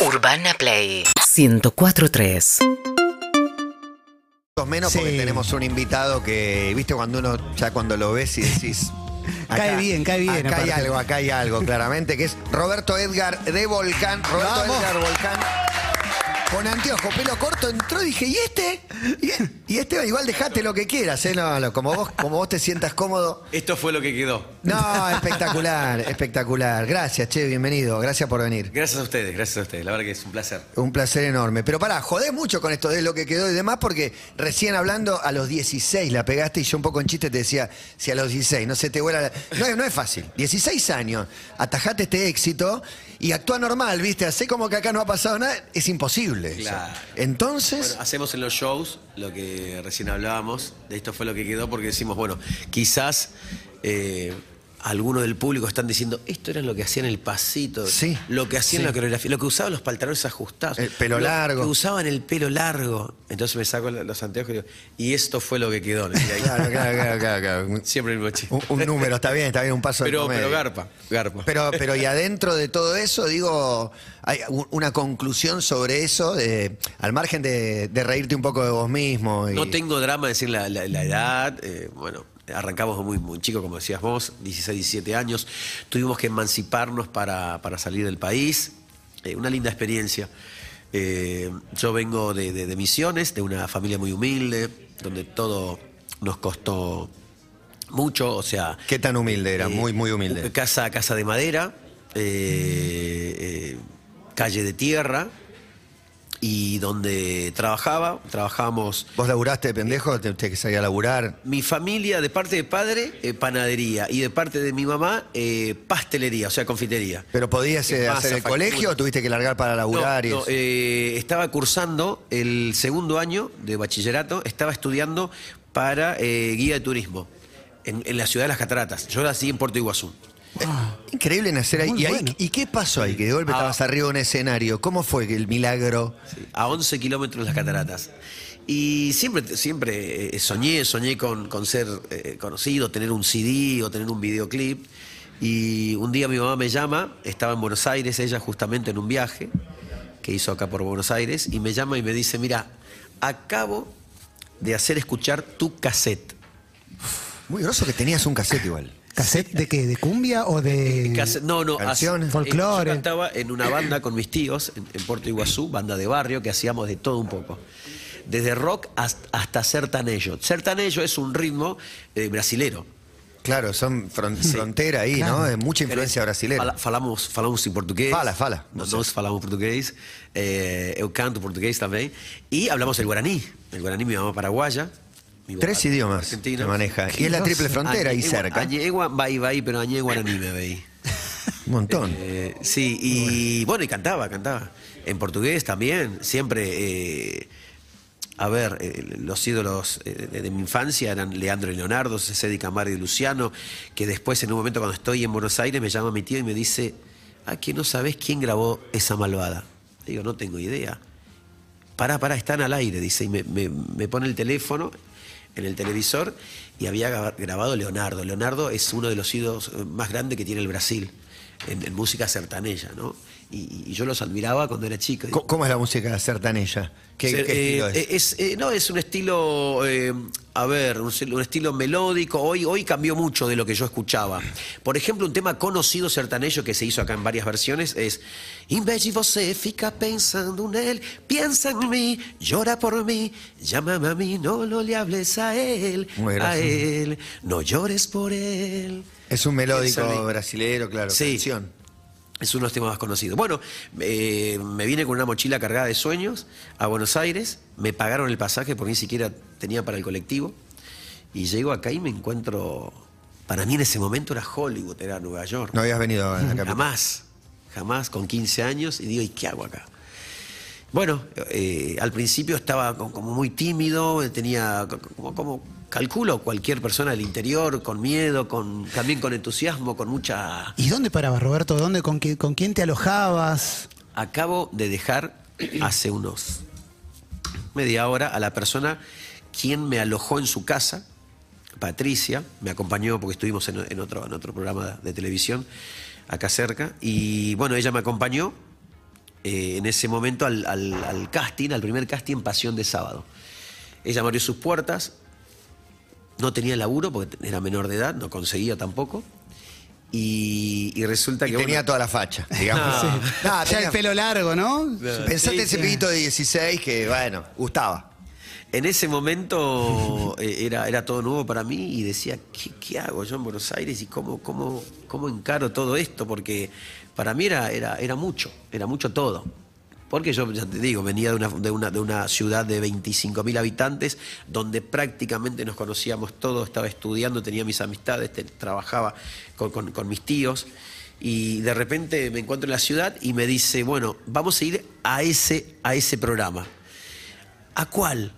Urbana Play 1043. menos porque Sí. tenemos un invitado que, viste, cuando uno, ya cuando lo ves y decís. Cae bien, cae bien, Acá hay aparte. algo, acá hay algo, claramente, que es Roberto Edgar de Volcán. Roberto Vamos. Edgar Volcán. Con anteojo, pelo corto, entró y dije, ¿y este? ¿Y, y este? Igual dejate lo que quieras, ¿eh? No, no, como, vos, como vos te sientas cómodo. Esto fue lo que quedó. No, espectacular, espectacular. Gracias, che, bienvenido. Gracias por venir. Gracias a ustedes, gracias a ustedes. La verdad que es un placer. Un placer enorme. Pero pará, jodés mucho con esto de lo que quedó y demás, porque recién hablando a los 16 la pegaste y yo un poco en chiste te decía, si a los 16 no se te vuela. la- No, no es fácil. 16 años, atajate este éxito y actúa normal, ¿viste? Hacé como que acá no ha pasado nada. Es imposible. eso. Claro. Entonces. Bueno, hacemos en los shows lo que recién hablábamos. De esto fue lo que quedó porque decimos, bueno, quizás eh, algunos del público están diciendo, esto era lo que hacían el pasito, Sí, lo que hacían sí. la coreografía, lo que usaban los pantalones ajustados, El pelo lo largo. que usaban el pelo largo. Entonces me saco los anteojos y digo, y esto fue lo que quedó. Claro, claro, claro, claro, claro. Siempre el chiste. Un, un número, está bien, está bien, un paso de Pero, comedia. pero garpa, garpa. Pero, pero y adentro de todo eso, digo, hay una conclusión sobre eso, de- al margen de, de reírte un poco de vos mismo. y- No tengo drama de decir la, la- la edad. eh, bueno, arrancamos muy, muy chico, como decías vos, 16, 17 años. Tuvimos que emanciparnos para, para salir del país. Eh, una linda experiencia. Eh, yo vengo de, de- de Misiones, de una familia muy humilde, donde todo nos costó mucho. O sea, ¿Qué tan humilde era? eh, muy, muy humilde. Casa, casa de madera, calle de tierra. Y donde trabajaba, trabajábamos ¿Vos laburaste de pendejo? ¿Te, te que salía a laburar? mi familia, de parte de padre, eh, panadería. Y de parte de mi mamá, eh, pastelería, o sea, confitería. ¿Pero podías eh, hacer el factura. colegio o tuviste que largar para laburar? y No, eh, estaba cursando el segundo año de bachillerato, estaba estudiando para guía de turismo en, en la ciudad de las Cataratas. Yo nací en Puerto Iguazú. Increíble nacer ahí. Muy ¿Y, ahí- bueno. ¿Y qué pasó ahí? Que de golpe Ah. estabas arriba de un escenario. ¿Cómo fue que el milagro? a 11 kilómetros de las cataratas. Y siempre, siempre eh, soñé, soñé con, con ser eh, conocido, tener un CD o tener un videoclip. Y un día mi mamá me llama, estaba en Buenos Aires, ella justamente en un viaje que hizo acá por Buenos Aires, y me llama y me dice, mira, acabo de hacer escuchar tu cassette. Muy groso que tenías un cassette igual. ¿Cassette de qué? ¿De cumbia o de.? Cassette- no, no, Canciones. hace- Folclore. Yo cantaba en una banda con mis tíos en, en Puerto Iguazú, banda de barrio, que hacíamos de todo un poco. Desde rock hasta, hasta sertanejo. Sertanejo es un ritmo eh, brasilero. Claro, son fron- frontera ahí, ¿no? De mucha influencia brasilera. Fala- falamos, falamos em português. Fala, fala. Nós, nós falamos português. eh, eu canto português também. Y hablamos el guaraní. El guaraní, mi mamá paraguaya. Tres idiomas argentino. que maneja. Y es la triple frontera ahí Añegua- cerca. Añegua, vai, vai, pero añé guaraní me veí. Un montón. Eh, sí, y bueno, y cantaba, cantaba. En portugués también, siempre. eh, a ver, eh, los ídolos eh, de, de mi infancia eran Leandro y Leonardo, Cedi Camargo y Luciano, que después, en un momento, cuando estoy en Buenos Aires, me llama mi tío y me dice: Ah, que no sabés quién grabó esa malvada. Le digo, no tengo idea. Pará, pará, están al aire, dice, y me, me- me pone el teléfono en el televisor y había gra- grabado Leonardo. Leonardo es uno de los ídolos eh, más grandes que tiene el Brasil en, en música sertaneja, ¿no? Y, y yo los admiraba cuando era chico. ¿Cómo- ¿Cómo es la música sertaneja? ¿Qué, eh, estilo es? es, eh, no, es un estilo, eh, a ver, un, un estilo melódico. Hoy, hoy cambió mucho de lo que yo escuchaba. Por ejemplo, un tema conocido sertanejo que se hizo acá en varias versiones es vez de você fica pensando nele, piensa en mí, llora por mí, llámame a mí, no, no le hables a él, a él, no llores por él. Es un melódico brasilero, claro. Sí. canción. Es uno de los temas más conocidos. Bueno, eh, me vine con una mochila cargada de sueños a Buenos Aires, me pagaron el pasaje porque ni siquiera tenía para el colectivo, y llego acá y me encuentro, para mí en ese momento era Hollywood, era Nueva York. No habías venido a la capital. Jamás, jamás, con 15 años, y digo, ¿y qué hago acá? Bueno, eh, al principio estaba co- como muy tímido, tenía co- como, como calculo cualquier persona del interior, con miedo, con, también con entusiasmo, con mucha... ¿Y dónde parabas, Roberto? ¿Dónde, con, qué- ¿Con quién te alojabas? Acabo de dejar hace unos media hora a la persona quien me alojó en su casa, Patricia, me acompañó porque estuvimos en, en otro, en otro programa de televisión acá cerca, y bueno, ella me acompañó eh, en ese momento al, al- al casting, al primer casting Pasión de Sábado. Ella abrió sus puertas, no tenía laburo porque era menor de edad, no conseguía tampoco. Y, y resulta Y que. tenía bueno, toda la facha, digamos. No. No, ya tenía- el pelo largo, ¿no? Pensate Sí, ese sí. pibito de 16 que, bueno, gustaba. En ese momento eh, era, era todo nuevo para mí y decía, ¿qué, qué hago yo en Buenos Aires y cómo, cómo, cómo encaro todo esto? Porque para mí era, era, era mucho, era mucho todo. Porque yo, ya te digo, venía de una, de una, de una ciudad de 25.000 habitantes, donde prácticamente nos conocíamos todos, estaba estudiando, tenía mis amistades, trabajaba con, con- mis tíos, y de repente me encuentro en la ciudad y me dice, bueno, vamos a ir a ese, a ese programa. ¿A cuál?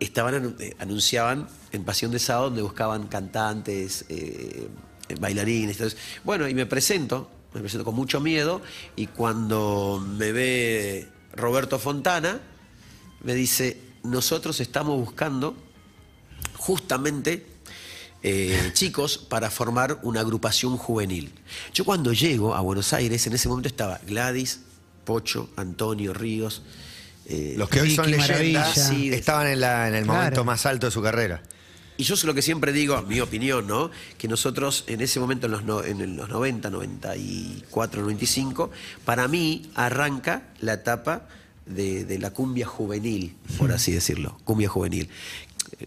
Estaban, eh, anunciaban en Pasión de Sábado donde buscaban cantantes, eh, bailarines. Entonces, bueno, y me presento, me presento con mucho miedo y cuando me ve Roberto Fontana, me dice, nosotros estamos buscando justamente eh, chicos para formar una agrupación juvenil. Yo cuando llego a Buenos Aires, en ese momento estaba Gladys, Pocho, Antonio, Ríos. eh, Los que hoy son leyendas estaban en, la- en el Claro. momento más alto de su carrera. Y yo sé lo que siempre digo, mi opinión, ¿no? Que nosotros en ese momento, en los, no- en los 90, 94, 95, para mí arranca la etapa de, de la cumbia juvenil, por así decirlo, cumbia juvenil.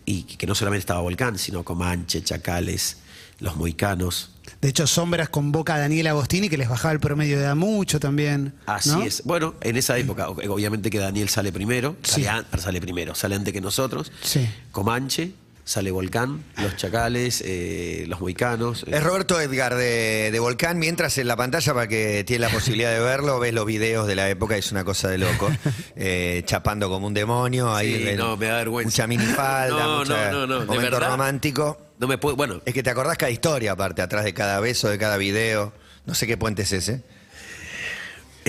Y que no solamente estaba Volcán, sino Comanche, Chacales, Los Moicanos. De hecho, Sombras convoca a Daniel Agostini, que les bajaba el promedio de edad mucho también. Así ¿no? es. Bueno, en esa época, obviamente que Daniel sale primero, Sí. sale, primero, sale antes que nosotros. Sí. Comanche, sale Volcán, Los Chacales, eh, Los Moicanos. eh, Es Roberto Edgar de, de Volcán, mientras en la pantalla, para que tiene la posibilidad de verlo, ves los videos de la época, es una cosa de loco. Eh, chapando como un demonio, ahí Sí, no, me da vergüenza. mucha minifalda, No, mucha- no, no, no, de momento verdad. romántico. No me puedo. Bueno, Es que te acordás cada historia, aparte, atrás de cada beso, de cada video. No sé qué puente es ese.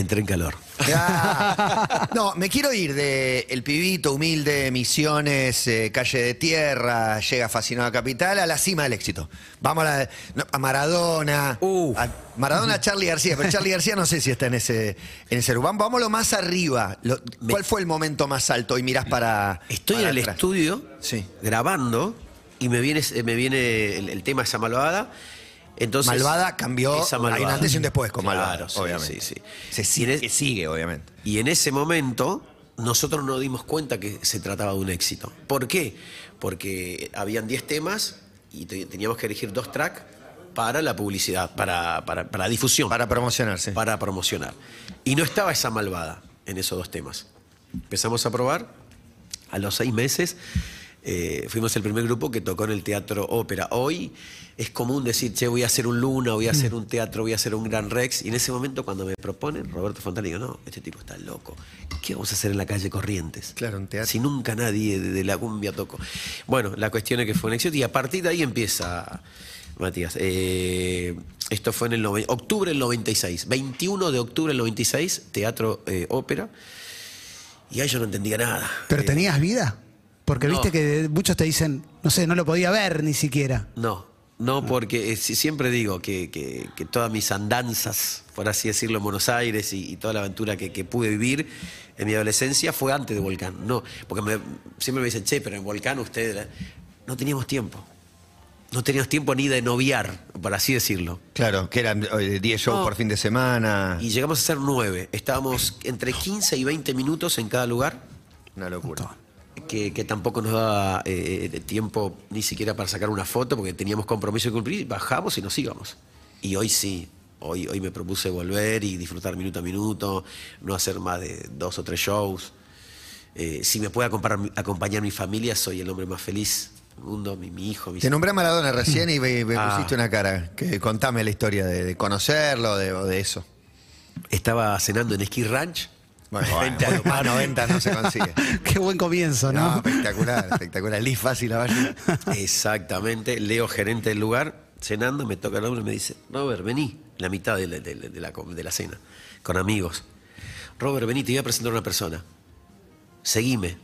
Entré en calor. Ah, no, me quiero ir de El Pibito, humilde, Misiones, eh, Calle de Tierra, llega fascinado a Capital, a la cima del éxito. Vamos a, la- no, a Maradona. A Maradona, Charlie García, pero Charlie García no sé si está en ese, en ese lugar. Vamos lo más arriba. Lo- ¿Cuál fue el momento más alto? Y mirás para. Estoy para en el atrás. estudio Sí. grabando y me viene, me viene el, el tema esa malvada. Entonces, Malvada cambió. Esa Hay un antes y un después con Malvada, Claro, sí, obviamente. sí, sí. Se sigue, en sigue, obviamente. Y en ese momento nosotros nos dimos cuenta que se trataba de un éxito. ¿Por qué? Porque habían 10 temas y te- teníamos que elegir dos tracks para la publicidad, para, para, para la difusión, Para promocionarse. para promocionar. Y no estaba esa malvada en esos dos temas. Empezamos a probar, a los seis meses eh, fuimos el primer grupo que tocó en el teatro ópera. Hoy es común decir, che, voy a hacer un Luna, voy a hacer un teatro, voy a hacer un Gran Rex. Y en ese momento cuando me proponen, Roberto Fontana, digo, no, este tipo está loco. ¿Qué vamos a hacer en la calle Corrientes? Claro, un teatro. Si nunca nadie de, de la cumbia tocó. Bueno, la cuestión es que fue un éxito y a partir de ahí empieza, Matías. eh, esto fue en el octubre del 96. 21 de octubre del 96, teatro eh, ópera. Y ahí yo no entendía nada. ¿Pero Eh, tenías vida? Porque no. viste que muchos te dicen, no sé, no lo podía ver ni siquiera. No, no, porque eh, si- siempre digo que, que- que todas mis andanzas, por así decirlo, en Buenos Aires y, y toda la aventura que, que pude vivir en mi adolescencia fue antes de Volcán. No, porque me- siempre me dicen, che, pero en Volcán ustedes... No teníamos tiempo. No teníamos tiempo ni de noviar, por así decirlo. Claro, que eran eh, 10 shows No. por fin de semana. Y llegamos a ser nueve. Estábamos entre 15 y 20 minutos en cada lugar. Una locura. Que, que tampoco nos daba eh, de tiempo ni siquiera para sacar una foto porque teníamos compromiso que cumplir, bajamos y nos íbamos. Y hoy sí, hoy, hoy me propuse volver y disfrutar minuto a minuto, no hacer más de dos o tres shows. Eh, si me puede acompañar, acompañar mi familia, soy el hombre más feliz del mundo, mi, mi hijo, mis Te nombré a Maradona recién y me, me Ah. pusiste una cara. Que, contame la historia de, de conocerlo de, o de eso. Estaba cenando en Ski Ranch. Bueno, más 90 no se consigue. Qué buen comienzo, ¿no? No, espectacular, espectacular. Liz fácil la valle. Exactamente. Leo, gerente del lugar, cenando, me toca el hombre y me dice, Robert, vení, la mitad de la, de la- de la com- de la cena, con amigos. Robert, vení, te voy a presentar a una persona. Seguime.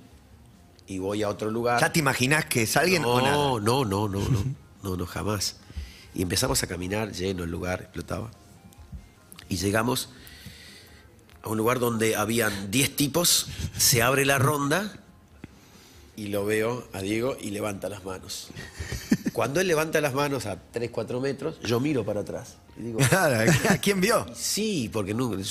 Y voy a otro lugar. ¿Ya te imaginás que es alguien o nada? no, no, no, no, no, no, no, jamás. Y empezamos a caminar, lleno el lugar, explotaba. Y llegamos a un lugar donde habían 10 tipos, se abre la ronda y lo veo a Diego y levanta las manos. Cuando él levanta las manos a 3, 4 metros, yo miro para atrás. Y digo, Claro, ¿a quién vio? sí, porque nunca,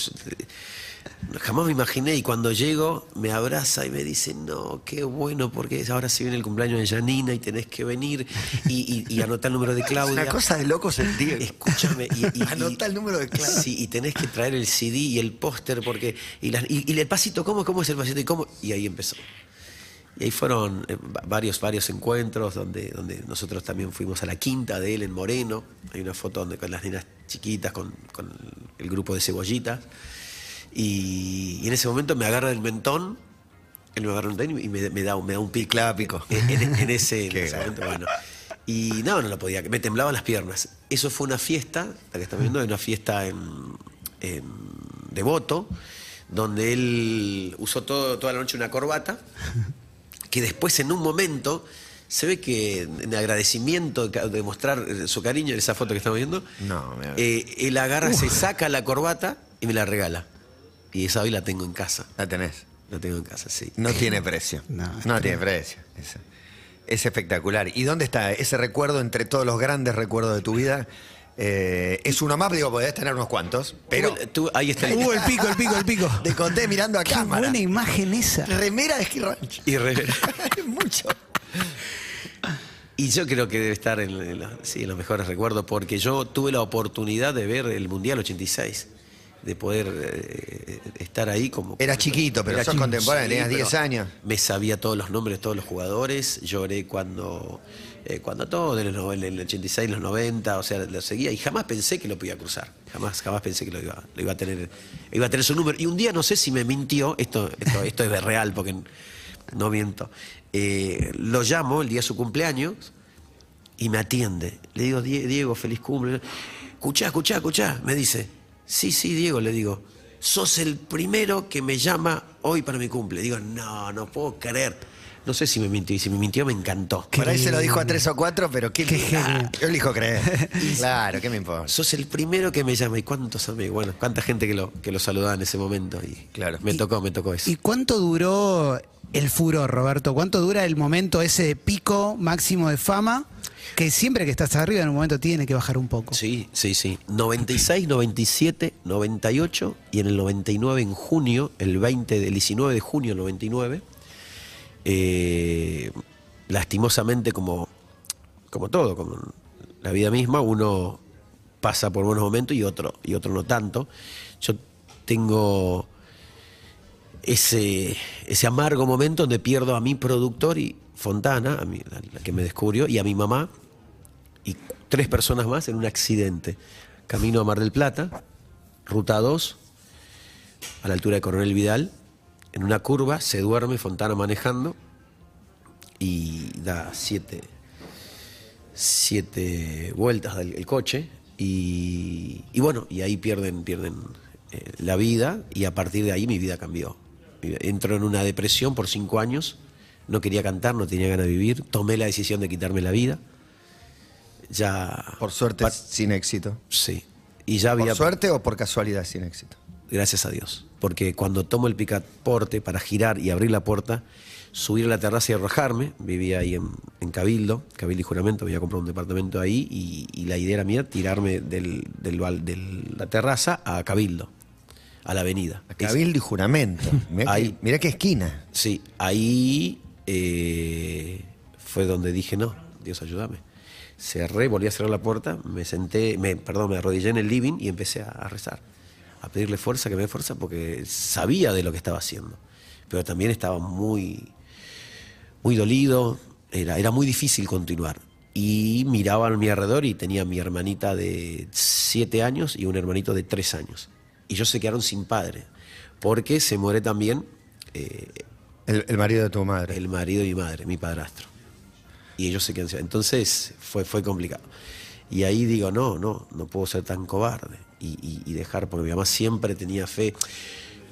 jamás me imaginé. Y cuando llego, me abraza y me dice, no, qué bueno, porque ahora se viene el cumpleaños de Janina y tenés que venir y, y, y anotar el número de Claudia. Una cosa de locos el tío. Escúchame. Y, y- Anota el número de Claudia. Sí, y tenés que traer el CD y el póster porque. Y, las- y- y el pasito, ¿cómo, ¿cómo es el pasito? Y, cómo? y ahí empezó. Y ahí fueron eh, va- varios, varios encuentros donde, donde nosotros también fuimos a la quinta de él en Moreno. Hay una foto donde con las nenas chiquitas, con, con el grupo de cebollitas. Y, y en ese momento me agarra el mentón. Él me agarra el mentón y me, me da, un- me da un pico. Pico. En, en- en ese, en momento, bueno. Y no, no lo podía, me temblaban las piernas. Eso fue una fiesta, la que están viendo, una fiesta en, en Devoto, donde él usó todo, toda la noche una corbata, que después en un momento se ve que en agradecimiento de mostrar su cariño en esa foto que estamos viendo, No, me- eh, él agarra, se saca la corbata y me la regala. Y esa hoy la tengo en casa. La tenés. La tengo en casa, sí. No tiene precio. No, No, tiene precio. Es, es espectacular. ¿Y dónde está ese recuerdo entre todos los grandes recuerdos de tu vida? Eh, es uno más, digo, podés tener unos cuantos, pero Tú- tú- ahí está. el- Uh, el pico, el pico, el pico. te conté mirando a Qué cámara. buena imagen esa. Remera de Ski Ranch. Y re- Es mucho. Y yo creo que debe estar en, en los, sí, en los mejores recuerdos, porque yo tuve la oportunidad de ver el Mundial 86, de poder eh, estar ahí como... Eras chiquito, pero Era sos contemporáneo, tenías pero 10 años. Me sabía todos los nombres de todos los jugadores, lloré cuando, eh, cuando todo, en el, en el 86, los 90, o sea, lo seguía y jamás pensé que lo podía cruzar, jamás, jamás pensé que lo iba, lo iba a tener, iba a tener su número. Y un día no sé si me mintió, esto, esto, esto es real porque no miento, eh, lo llamo el día de su cumpleaños y me atiende. Le digo, "Die- Diego, feliz cumple. Escuchá, escuchá, escuchá. Me dice, sí, sí, Diego, le digo, sos el primero que me llama hoy para mi cumple. Digo, no, no puedo creer. No sé si me mintió, y si me mintió me encantó. Por ahí se lo dijo a tres o cuatro, pero ¿qué, Qué genio. Yo elijo creer. claro, ¿qué me importa? Sos el primero que me llama. ¿Y cuántos amigos? Bueno, cuánta gente que lo, que lo saludaba en ese momento. Y Claro. me Y- tocó, me tocó eso. ¿Y cuánto duró el furor, Roberto? ¿Cuánto dura el momento ese de pico máximo de fama? Que siempre que estás arriba en un momento tiene que bajar un poco. Sí, sí, sí. 96, 97, 98 y en el 99 en junio, el 20 del 19 de junio del 99, eh, lastimosamente como, como todo, como la vida misma, uno pasa por buenos momentos y otro, y otro no tanto. Yo tengo ese, ese amargo momento donde pierdo a mi productor y Fontana, a mí, la, que me descubrió, y a mi mamá, y tres personas más en un accidente. Camino a Mar del Plata, ruta 2, a la altura de Coronel Vidal, en una curva, se duerme Fontana manejando y da siete, siete vueltas del el coche y, y bueno, y ahí pierden, pierden eh, la vida y a partir de ahí mi vida cambió. Entro en una depresión por cinco años, no quería cantar, no tenía ganas de vivir, tomé la decisión de quitarme la vida. Ya... Por suerte, sin éxito. Sí. Y ya había... ¿Por suerte o por casualidad sin éxito? Gracias a Dios. Porque cuando tomo el picaporte para girar y abrir la puerta, subir a la terraza y arrojarme, vivía ahí en, en Cabildo, Cabildo y Juramento, había comprado un departamento ahí y, y la idea era mía tirarme del, del bal- de la terraza a Cabildo, a la avenida. A Cabildo y juramento. Mirá, Ahí. que, mirá qué esquina. Sí, ahí eh, fue donde dije, no, Dios ayúdame. Cerré, volví a cerrar la puerta, me senté, me, perdón, me arrodillé en el living y empecé a, a rezar, a pedirle fuerza, que me dé fuerza, porque sabía de lo que estaba haciendo. Pero también estaba muy, muy dolido, era, era muy difícil continuar. Y miraba a mi alrededor y tenía mi hermanita de siete años y un hermanito de tres años. Y ellos se quedaron sin padre, porque se muere también eh, El, el marido de tu madre. el marido y mi madre, mi padrastro. Y ellos se quedan sin- Entonces fue, fue complicado. Y ahí digo, no, no, no puedo ser tan cobarde. Y, y- y dejar, porque mi mamá siempre tenía fe.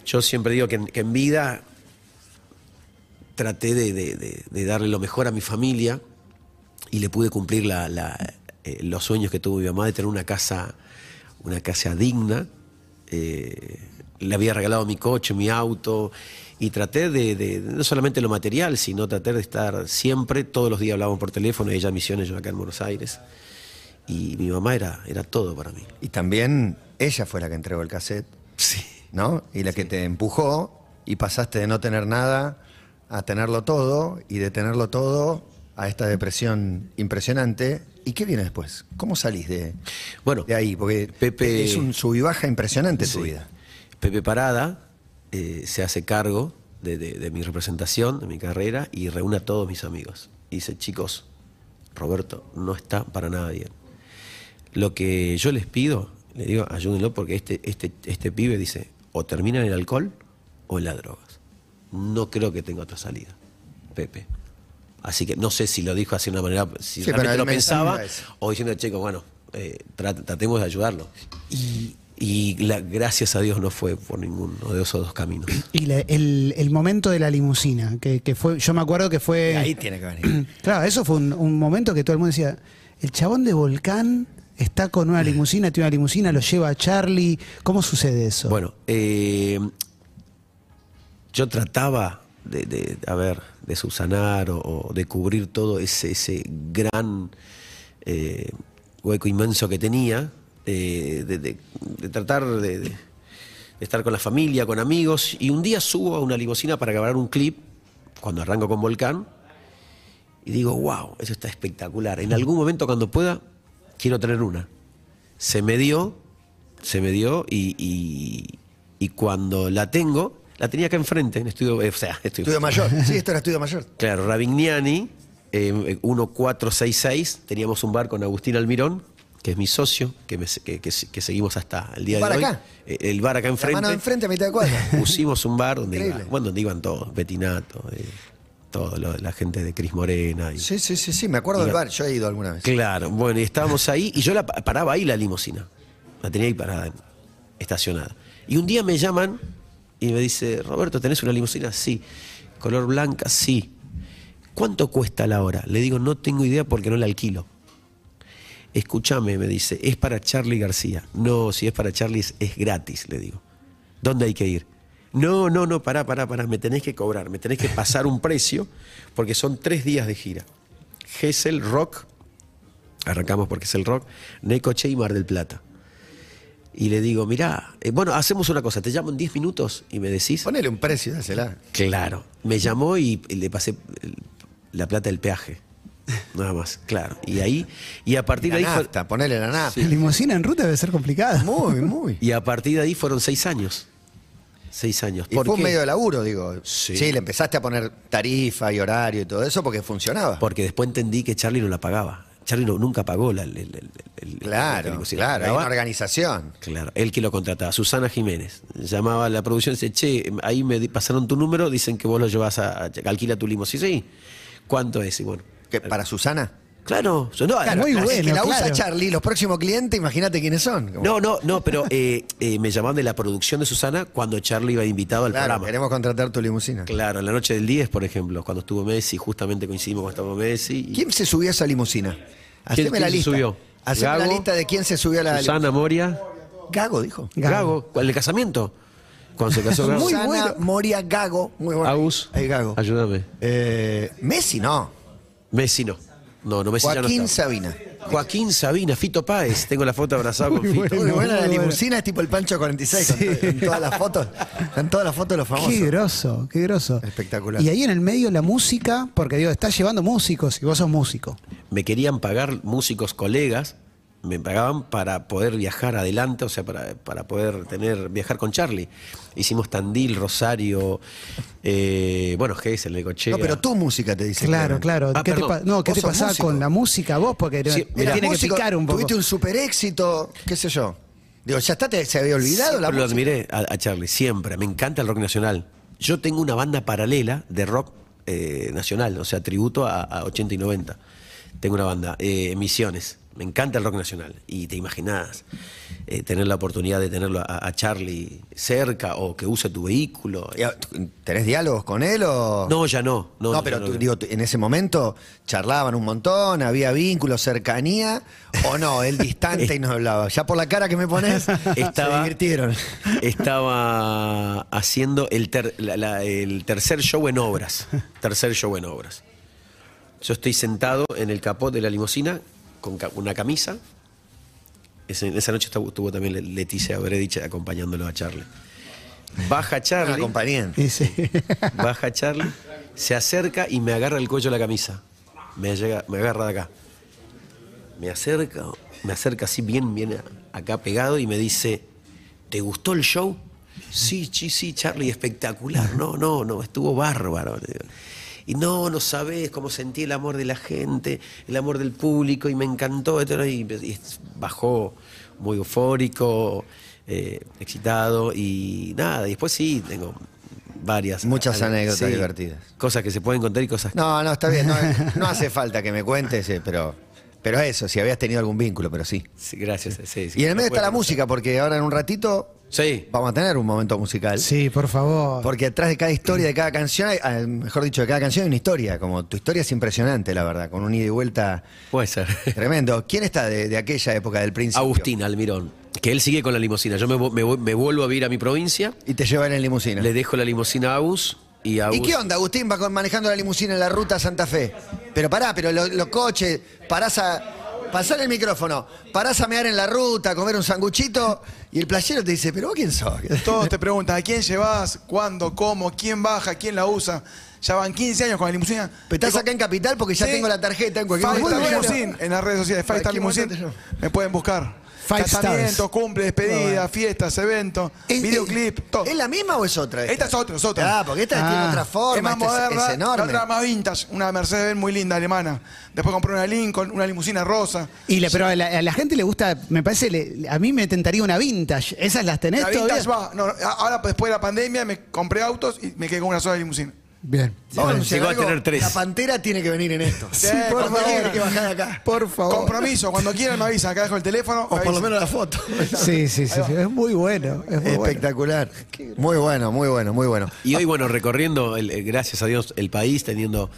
Yo siempre digo que en, que en vida traté de, de- de- de darle lo mejor a mi familia y le pude cumplir la- la, eh, los sueños que tuvo mi mamá de tener una casa, una casa digna. Eh, le había regalado mi coche, mi auto, y traté de, de- no solamente lo material, sino traté de estar siempre, todos los días hablábamos por teléfono, ella en Misiones, yo acá en Buenos Aires, y mi mamá era, era todo para mí. Y también ella fue la que entregó el cassette, Sí. ¿no? Y la que te empujó y pasaste de no tener nada a tenerlo todo y de tenerlo todo a esta depresión impresionante. ¿Y qué viene después? ¿Cómo salís de, Bueno, de ahí? Porque Pepe- es un sub y baja impresionante tu Sí. vida. Pepe Parada eh, se hace cargo de, de- de mi representación, de mi carrera, y reúne a todos mis amigos. Y dice, chicos, Roberto no está para nada bien. Lo que yo les pido, le digo, ayúdenlo porque este, este, este pibe dice, o termina en el alcohol o en las drogas. No creo que tenga otra salida, Pepe. Así que no sé si lo dijo así de una manera, si Sí, realmente lo pensaba, o diciendo, chicos, bueno, eh, tra- tratemos de ayudarlo. Y, y la- gracias a Dios no fue por ninguno de esos dos caminos. Y la- el, el momento de la limusina, que, que fue, yo me acuerdo que fue. Y ahí tiene que venir. Claro, eso fue un, un momento que todo el mundo decía, el chabón de Volcán está con una limusina, tiene una limusina, lo lleva a Charlie. ¿Cómo sucede eso? Bueno, eh, yo trataba de, de, a ver, de subsanar o, de cubrir todo ese, ese gran eh, hueco inmenso que tenía, eh, de, de- tratar de, estar con la familia, con amigos, y un día subo a una limusina para grabar un clip, cuando arranco con Volcán, y digo, wow, eso está espectacular. En algún momento cuando pueda, quiero tener una. Se me dio, se me dio y- y cuando la tengo, la tenía acá enfrente, en estudio, eh, o sea, estudio, Estudio mayor. Sí, esto era estudio mayor. Claro, Ravignani, eh, 1466, teníamos un bar con Agustín Almirón, que es mi socio, que, me- que- que- que seguimos hasta el día ¿Un de bar hoy. acá? Eh, El bar acá La enfrente. mano enfrente a mitad de cuadra. Pusimos un bar donde, iba- bueno, donde iban todos, Betinato, eh, todo, lo- la gente de Cris Morena. y- Sí, sí, sí, sí, me acuerdo del bar, yo he ido alguna vez. Claro, bueno, y estábamos ahí y yo la pa- paraba ahí la limusina. La tenía ahí parada, estacionada. Y un día me llaman y me dice, Roberto, ¿tenés una limusina? Sí. ¿Color blanca? Sí. ¿Cuánto cuesta la hora? Le digo, no tengo idea porque no la alquilo. Escúchame, me dice, es para Charlie García. No, si es para Charlie es, gratis, le digo. ¿Dónde hay que ir? No, no, no, pará, pará, pará, me tenés que cobrar, me tenés que pasar un precio, porque son tres días de gira. Gessel, Rock, arrancamos porque es el Rock, Necoche y Mar del Plata. Y le digo, mirá, eh, bueno, hacemos una cosa, te llamo en 10 minutos y me decís. Ponele un precio, dásela. Claro. Me llamó y le pasé el- la plata del peaje. Nada más, claro. Y ahí, y a partir La de ahí. fue- nafta, ponele la nafta. La limusina en ruta debe ser complicada. Muy, muy. y a partir de ahí fueron seis años. Seis años. Y ¿Por fue un medio de laburo, digo. Sí. Sí. le empezaste a poner tarifa y horario y todo eso porque funcionaba. Porque después entendí que Charlie no la pagaba. Charlie no- nunca pagó la, el- el- el- el- claro, la- claro, hay pagaba- una organización. Claro, él que lo contrataba, Susana Jiménez. Llamaba a la producción y dice, che, ahí me pasaron tu número, dicen que vos lo llevas a, a- alquila tu limo. Sí, sí. ¿Cuánto es? Y bueno. ¿Qué, ¿Para Susana? Claro, yo no, Claro, muy bueno, que la usa. Charlie, los próximos clientes, imagínate quiénes son. Como, no, no, no, pero eh, eh, me llamaban de la producción de Susana cuando Charlie iba invitado al claro, programa. queremos contratar tu limusina. Claro, en la noche del 10, por ejemplo, cuando estuvo Messi, justamente coincidimos cuando estuvo Messi. y- ¿Quién se subió a esa limusina? Haceme quién la se lista. subió? Haceme la lista de quién se subió a la Susana Moria. Gago, dijo. Gago. Gago, ¿cuál el casamiento? Cuando se casó Gago. Muy Susana bueno. Moria Gago. Muy bueno. Agus, Ahí Gago. ayúdame. Eh, Messi no. Messi no. No, no Messi ya no Joaquín. Sabina. Joaquín Sabina, Fito Páez. Tengo la foto abrazado con Muy Fito. bueno. Muy buena la muy limusina, es tipo el Pancho 46 con, con todas las fotos. Con todas las fotos de los famosos. Qué groso, qué groso. Espectacular. Y ahí en el medio la música, porque digo, estás llevando músicos y vos sos músico. Me querían pagar músicos colegas, me pagaban para poder viajar adelante, o sea, para, para poder tener viajar con Charlie. Hicimos Tandil, Rosario, eh, bueno, Gessel, Necochea. No, pero tu música te dice. Claro, claro. Ah, ¿Qué te, no, ¿qué te pasaba músico. con la música vos? Porque Sí, me Era tiene que músico, picar un poco. Tuviste un super éxito, qué sé yo. Digo, ya está, te- se había olvidado la Siempre lo música. admiré a, a Charlie, siempre. Me encanta el rock nacional. Yo tengo una banda paralela de rock eh, nacional, o sea, tributo a, a 80 y 90. Tengo una banda, eh, Misiones. Me encanta el rock nacional. Y te imaginás eh, tener la oportunidad de tenerlo a, a Charlie cerca o que use tu vehículo. ¿Tenés diálogos con él o...? No, ya no. No, pero no. tú, digo, en ese momento charlaban un montón, había vínculo, cercanía, o no, él distante y no hablaba. Ya por la cara que me pones, se Estaba- divirtieron. Estaba haciendo el, ter- la- la- el tercer show en obras. Tercer show en obras. Yo estoy sentado en el capot de la limusina con una camisa. Esa noche estuvo, también Le- Leticia Bredich acompañándolo a Charlie. Baja Charlie. sí. Baja Charlie, se acerca y me agarra el cuello de la camisa. Me, llega, me agarra de acá. Me acerca, me acerca así bien, bien acá pegado y me dice, ¿te gustó el show? Sí, sí, sí, Charlie, espectacular. No, no, no, estuvo bárbaro. Y no, no sabes cómo sentí el amor de la gente, el amor del público, y me encantó. Y, y bajó muy eufórico, eh, excitado, y nada, y después sí, tengo varias. Muchas anécdotas sí, divertidas. Cosas que se pueden contar y cosas que No, no, está bien, no, no hace falta que me cuentes, eh, pero, pero eso, si habías tenido algún vínculo, pero sí. Sí, gracias. sí, sí, Y en el medio está la música, porque ahora en un ratito Sí. vamos a tener un momento musical. Sí, por favor. Porque detrás de cada historia, de cada canción, hay- mejor dicho, de cada canción hay una historia. Como tu historia es impresionante, la verdad, con un ida y vuelta Puede ser. tremendo. ¿Quién está de, de aquella época del príncipe? Agustín Almirón, que él sigue con la limusina. Yo me, me voy- me vuelvo a ir a mi provincia, Y te llevan en limusina. le dejo la limusina a Agus y Agus... ¿Y qué onda, Agustín? Va manejando la limusina en la ruta Santa Fe. Pero pará, pero lo- los coches, parás a. Pasar el micrófono, parás a mear en la ruta, a comer un sanguchito, y el playero te dice, ¿pero vos quién sos? Todos te preguntan, ¿a quién llevas? ¿Cuándo? ¿Cómo? ¿Quién baja? ¿Quién la usa? Ya van 15 años con la limusina. Pero estás acá en Capital porque ya Sí. tengo la tarjeta en cualquier momento. En las redes sociales, Five Star llamo. Me pueden buscar. Five Casamientos, stars. cumple, despedida, fiestas, eventos, ¿Es- videoclip, todo. ¿Es la misma o es otra? Esta es otra, es otra. Ah, porque esta Ah. tiene otra forma, es más esta moderna, es, la enorme. otra más vintage, una Mercedes muy linda alemana. Después compré una Lincoln, una limusina rosa. Y le- pero a la, a la gente le gusta, me parece, le- a mí me tentaría una vintage. ¿Esas las tenés La todavía? vintage va. No, a- ahora después de la pandemia me compré autos y me quedé con una sola limusina. Bien. Vamos a tener tres. La pantera tiene que venir en esto. Sí, por cuando favor, tiene que bajar acá. Por favor. Compromiso, cuando quieran me avisan, acá dejo el teléfono. O por lo menos la foto. Sí, sí, sí, sí, Es muy bueno. Es muy bueno. Espectacular. Muy bueno, muy bueno, muy bueno. Y hoy, bueno, recorriendo, el- el- gracias a Dios, el país, teniendo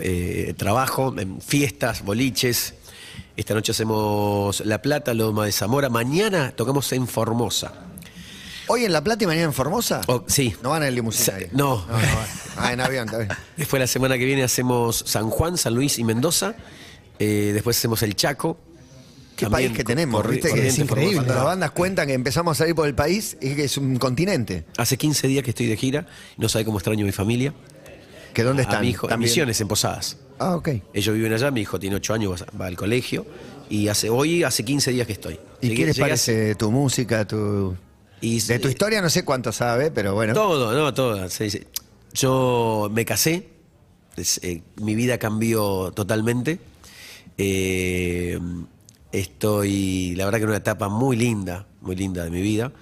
eh, trabajo, en fiestas, boliches. Esta noche hacemos La Plata, Loma de Zamora. Mañana tocamos en Formosa. Hoy en La Plata y mañana en Formosa. Oh, sí. No van en limusina. Sa- ahí. no. no, no van. Ah, en avión, bien. Después la semana que viene hacemos San Juan, San Luis y Mendoza. Eh, después hacemos el Chaco. Qué También país que tenemos, ¿viste? Que es increíble. Formosa. Cuando las bandas cuentan que empezamos a salir por el país, es que es un continente. Hace 15 días que estoy de gira. No sabe cómo extraño a mi familia. ¿Que dónde A están? mi hijo, en También. Misiones, en Posadas. Ah, ok. Ellos viven allá, mi hijo tiene 8 años, va- va al colegio. Y hace, hoy hace 15 días que estoy. ¿Y Llegué- qué les llegué parece tu música, tu... Y, De tu eh, historia no sé cuánto sabe, pero bueno. Todo, no, todo. sí, sí. Yo me casé, es, eh, mi vida cambió totalmente. Eh, estoy, la verdad que en una etapa muy linda, muy linda de mi vida.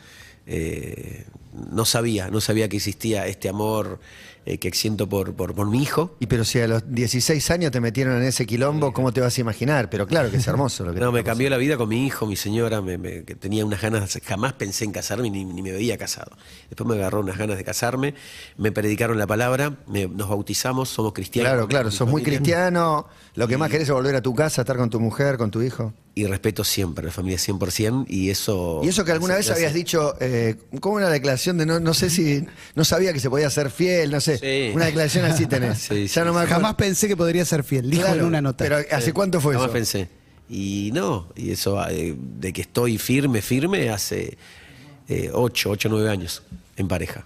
Eh, no sabía, no sabía que existía este amor eh, que siento por, por, por mi hijo. Y pero si a los 16 años te metieron en ese quilombo, ¿cómo te vas a imaginar? Pero claro que es hermoso lo que No, me cambió la vida con mi hijo, mi señora, me- me- que tenía unas ganas, jamás pensé en casarme ni, ni me veía casado. Después me agarró unas ganas de casarme, me predicaron la palabra, me- nos bautizamos, somos cristianos. Claro, claro, sos muy cristiano. Lo que más querés es volver a tu casa, estar con tu mujer, con tu hijo. Y respeto siempre a la familia 100% y eso... Y eso que alguna vez habías dicho, eh, como una declaración de no, no sé si, no sabía que se podía ser fiel, no sé. Sí. Una declaración así tenés. Sí, ya sí, no me acuerdo. Jamás pensé que podría ser fiel, dijo Claro, en una nota. Pero ¿hace cuánto fue Jamás eso? pensé. Y no, y eso eh, de que estoy firme, firme, hace 8, 8, 9 años en pareja.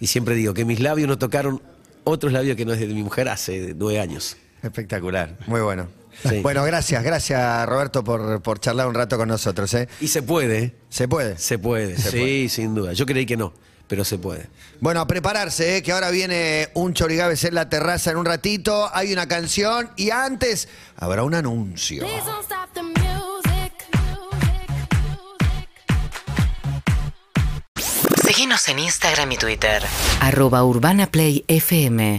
Y siempre digo que mis labios no tocaron otros labios que no es de mi mujer hace 9 años. Espectacular, muy bueno. Sí. Bueno, gracias, gracias Roberto por, por charlar un rato con nosotros. ¿eh? Y se puede, ¿eh? ¿Se puede? Se puede, Se sí, puede. sin duda. Yo creí que no, pero se puede. Bueno, a prepararse, ¿eh? que ahora viene un Chorigaves en la terraza en un ratito. Hay una canción y antes habrá un anuncio. Seguinos en Instagram y Twitter. Arroba Urbana Play FM.